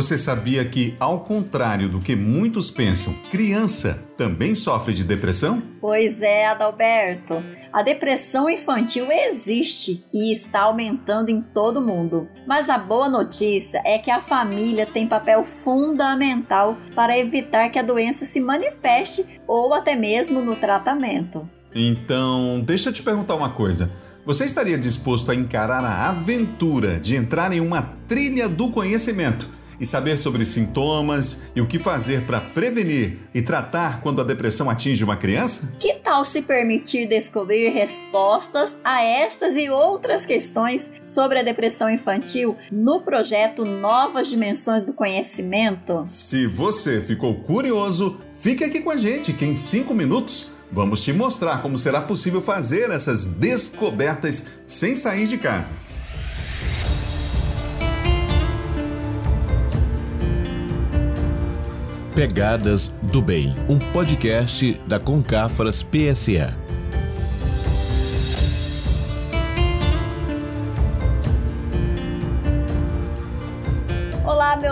Você sabia que, ao contrário do que muitos pensam, criança também sofre de depressão? Pois é, Adalberto. A depressão infantil existe e está aumentando em todo mundo. Mas a boa notícia é que a família tem papel fundamental para evitar que a doença se manifeste ou até mesmo no tratamento. Então, deixa eu te perguntar uma coisa. Você estaria disposto a encarar a aventura de entrar em uma trilha do conhecimento? E saber sobre sintomas e o que fazer para prevenir e tratar quando a depressão atinge uma criança? Que tal se permitir descobrir respostas a estas e outras questões sobre a depressão infantil no projeto Novas Dimensões do Conhecimento? Se você ficou curioso, fique aqui com a gente que em 5 minutos vamos te mostrar como será possível fazer essas descobertas sem sair de casa. Pegadas do Bem, um podcast da Concafras PSA.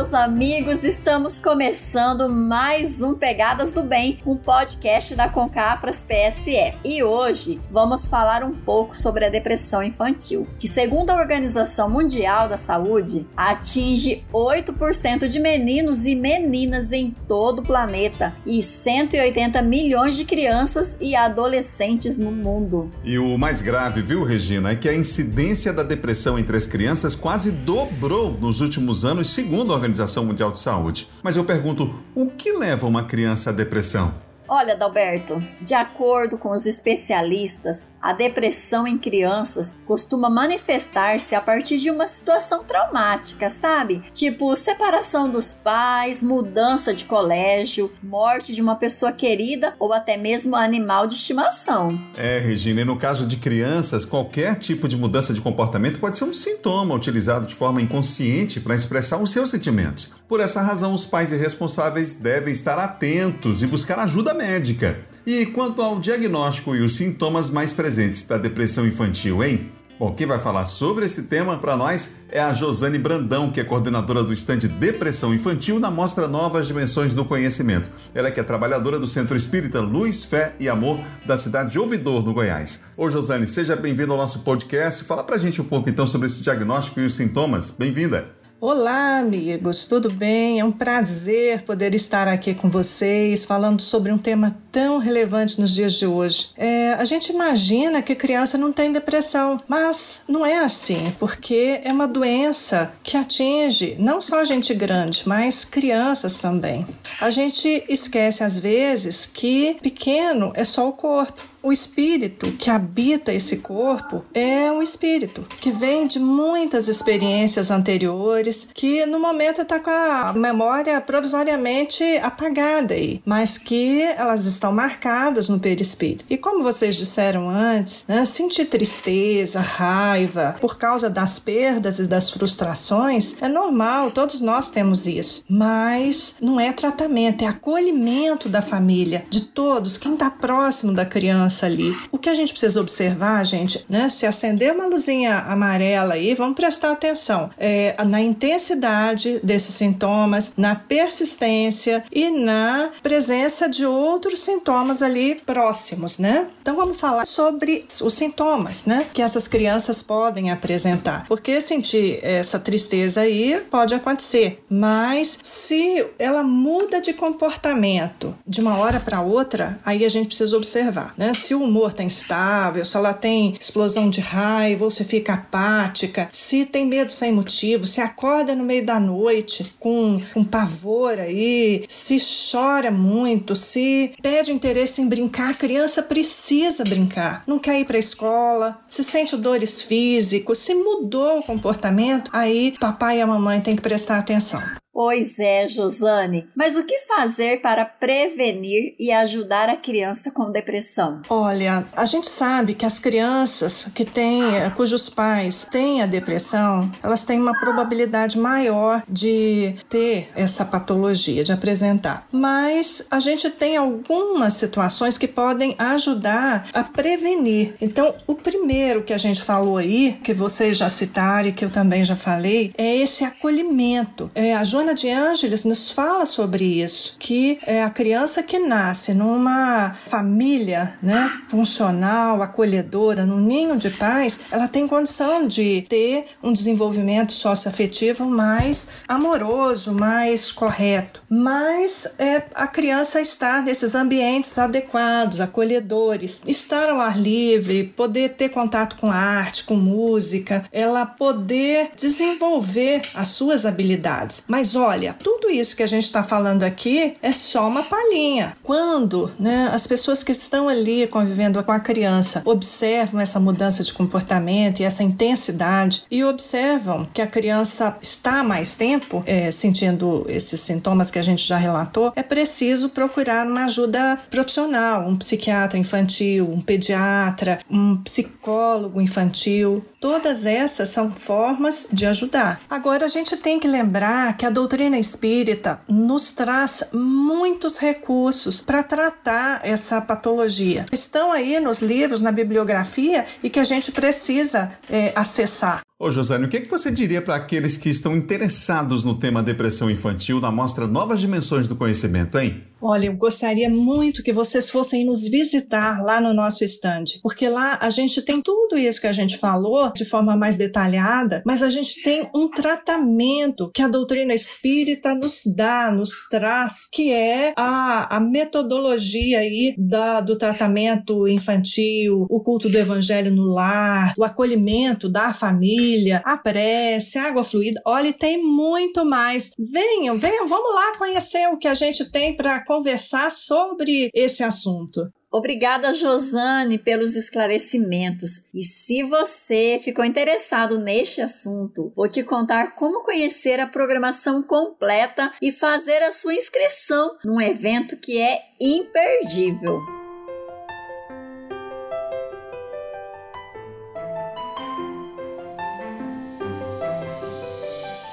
Meus amigos, estamos começando mais um Pegadas do Bem, um podcast da Concafras PSE. E hoje vamos falar um pouco sobre a depressão infantil, que, segundo a Organização Mundial da Saúde, atinge 8% de meninos e meninas em todo o planeta e 180 milhões de crianças e adolescentes no mundo. E o mais grave, viu, Regina, é que a incidência da depressão entre as crianças quase dobrou nos últimos anos, segundo a Organização Mundial de Saúde. Mas eu pergunto, o que leva uma criança à depressão? Olha, Dalberto, de acordo com os especialistas, a depressão em crianças costuma manifestar-se a partir de uma situação traumática, sabe? Tipo separação dos pais, mudança de colégio, morte de uma pessoa querida ou até mesmo animal de estimação. É, Regina, e no caso de crianças, qualquer tipo de mudança de comportamento pode ser um sintoma utilizado de forma inconsciente para expressar os seus sentimentos. Por essa razão, os pais irresponsáveis devem estar atentos e buscar ajuda médica. E quanto ao diagnóstico e os sintomas mais presentes da depressão infantil, hein? Bom, quem vai falar sobre esse tema para nós é a Josane Brandão, que é coordenadora do estande Depressão Infantil na Mostra Novas Dimensões do Conhecimento. Ela é que é trabalhadora do Centro Espírita Luz, Fé e Amor da cidade de Ouvidor, no Goiás. Ô Josane, seja bem-vinda ao nosso podcast. Fala pra gente um pouco então sobre esse diagnóstico e os sintomas. Bem-vinda! Olá, amigos, tudo bem? É um prazer poder estar aqui com vocês falando sobre um tema tão relevante nos dias de hoje. É, a gente imagina que criança não tem depressão, mas não é assim, porque é uma doença que atinge não só gente grande, mas crianças também. A gente esquece às vezes que pequeno é só o corpo o espírito que habita esse corpo é um espírito que vem de muitas experiências anteriores, que no momento está com a memória provisoriamente apagada aí, mas que elas estão marcadas no perispírito. E como vocês disseram antes, né, sentir tristeza, raiva por causa das perdas e das frustrações é normal, todos nós temos isso, mas não é tratamento, é acolhimento da família, de todos, quem está próximo da criança criança ali. O que a gente precisa observar, gente, né? Se acender uma luzinha amarela aí, vamos prestar atenção é, na intensidade desses sintomas, na persistência e na presença de outros sintomas ali próximos, né? Então vamos falar sobre os sintomas, né? Que essas crianças podem apresentar. Porque sentir essa tristeza aí pode acontecer, mas se ela muda de comportamento de uma hora para outra, aí a gente precisa observar, né? Se o humor está instável, se ela tem explosão de raiva ou se fica apática, se tem medo sem motivo, se acorda no meio da noite com, com pavor aí, se chora muito, se pede interesse em brincar, a criança precisa brincar, não quer ir para a escola, se sente dores físicos, se mudou o comportamento, aí papai e a mamãe têm que prestar atenção. Pois é, Josane. Mas o que fazer para prevenir e ajudar a criança com depressão? Olha, a gente sabe que as crianças que têm, cujos pais têm a depressão, elas têm uma probabilidade maior de ter essa patologia, de apresentar. Mas a gente tem algumas situações que podem ajudar a prevenir. Então, o primeiro que a gente falou aí, que vocês já citaram e que eu também já falei, é esse acolhimento. É, a Joana Joana de Ângeles nos fala sobre isso, que é a criança que nasce numa família né, funcional, acolhedora, num ninho de paz, ela tem condição de ter um desenvolvimento socioafetivo mais amoroso, mais correto. Mas é, a criança estar nesses ambientes adequados, acolhedores, estar ao ar livre, poder ter contato com arte, com música, ela poder desenvolver as suas habilidades. Mas olha, tudo isso que a gente está falando aqui é só uma palhinha. Quando né, as pessoas que estão ali convivendo com a criança observam essa mudança de comportamento e essa intensidade e observam que a criança está mais tempo é, sentindo esses sintomas que a gente já relatou, é preciso procurar uma ajuda profissional, um psiquiatra infantil, um pediatra, um psicólogo infantil. Todas essas são formas de ajudar. Agora a gente tem que lembrar que a doutrina espírita nos traz muitos recursos para tratar essa patologia. Estão aí nos livros, na bibliografia e que a gente precisa é, acessar. Ô José, o que, é que você diria para aqueles que estão interessados no tema depressão infantil na mostra Novas Dimensões do Conhecimento, hein? Olha, eu gostaria muito que vocês fossem nos visitar lá no nosso estande, porque lá a gente tem tudo isso que a gente falou de forma mais detalhada, mas a gente tem um tratamento que a doutrina espírita nos dá, nos traz, que é a, a metodologia aí da, do tratamento infantil, o culto do evangelho no lar, o acolhimento da família, a prece, a água fluida. Olha, tem muito mais. Venham, venham, vamos lá conhecer o que a gente tem para conversar sobre esse assunto. Obrigada, Josane, pelos esclarecimentos. E se você ficou interessado neste assunto, vou te contar como conhecer a programação completa e fazer a sua inscrição num evento que é imperdível.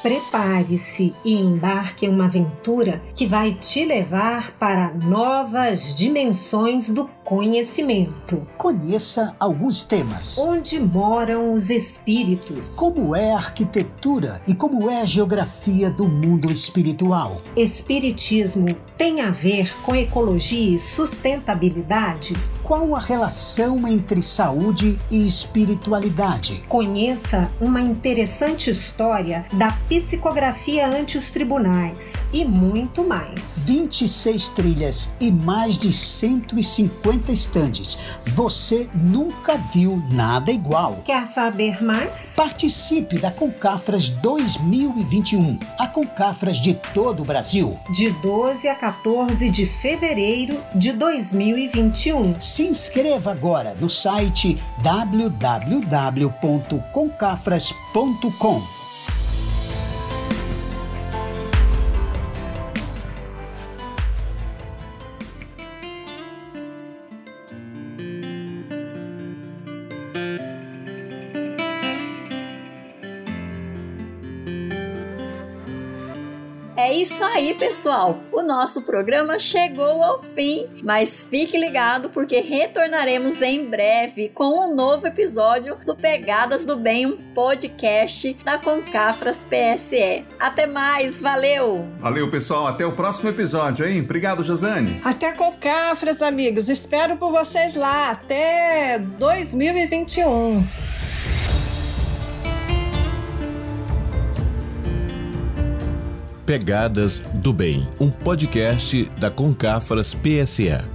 Prepare-se e embarque em uma aventura que vai te levar para novas dimensões do conhecimento. Conheça alguns temas. Onde moram os espíritos? Como é a arquitetura e como é a geografia do mundo espiritual? Espiritismo tem a ver com ecologia e sustentabilidade? Qual a relação entre saúde e espiritualidade? Conheça uma interessante história da psicografia ante os tribunais e muito mais. 26 trilhas e mais de 150 estandes. Você nunca viu nada igual. Quer saber mais? Participe da Concafras 2021. A Concafras de todo o Brasil. De 12 a 14 de fevereiro de 2021 se inscreva agora no site www.concafras.com. É isso aí, pessoal. O nosso programa chegou ao fim, mas fique ligado porque retornaremos em breve com um novo episódio do Pegadas do Bem, um podcast da Concafras PSE. Até mais, valeu! Valeu, pessoal. Até o próximo episódio, hein? Obrigado, Josane. Até Concafras, amigos. Espero por vocês lá. Até 2021. Pegadas do Bem, um podcast da Concafras PSA.